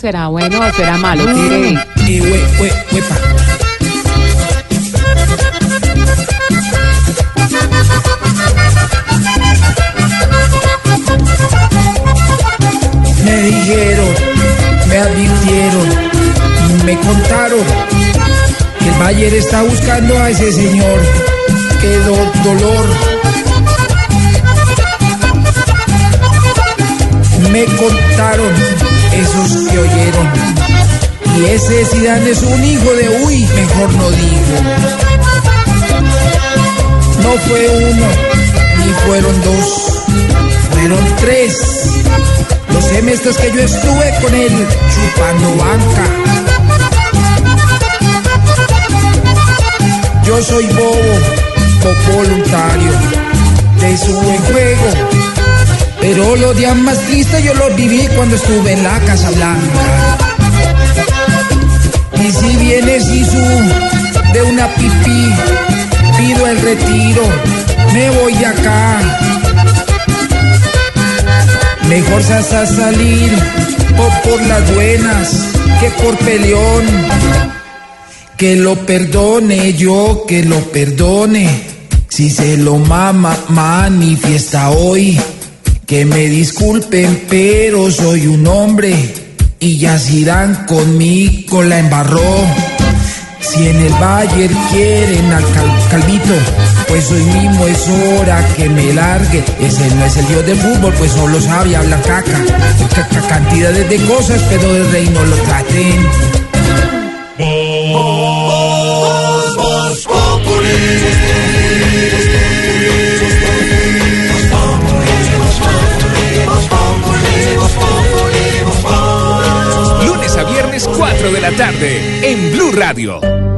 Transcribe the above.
¿Será bueno o será malo? Tire. Me dijeron, me advirtieron y me contaron que el Bayer está buscando a ese señor. Qué do- dolor. Me contaron esos que oyeron. Y ese Zidane es un hijo de uy, mejor no digo. No fue uno, ni fueron dos, fueron tres. Los semestres que yo estuve con él chupando banca. Yo soy bobo, voluntario de su buen juego. Pero los días más tristes yo los viví cuando estuve en la Casa Blanca. Y si vienes y su de una pipí, pido el retiro, me voy acá. Mejor se hace salir o por las buenas que por peleón. Que lo perdone yo, que lo perdone. Si se lo mama, manifiesta hoy. Que me disculpen, pero soy un hombre. Y ya se irán conmigo, la embarró. Si en el Bayer quieren al cal- calvito, pues hoy mismo es hora que me largue. Ese no es el dios del fútbol, pues solo sabe hablar caca. Ca- ca- cantidades de cosas, pero del rey no lo traten. Lunes a viernes 4 de la tarde en Blue Radio.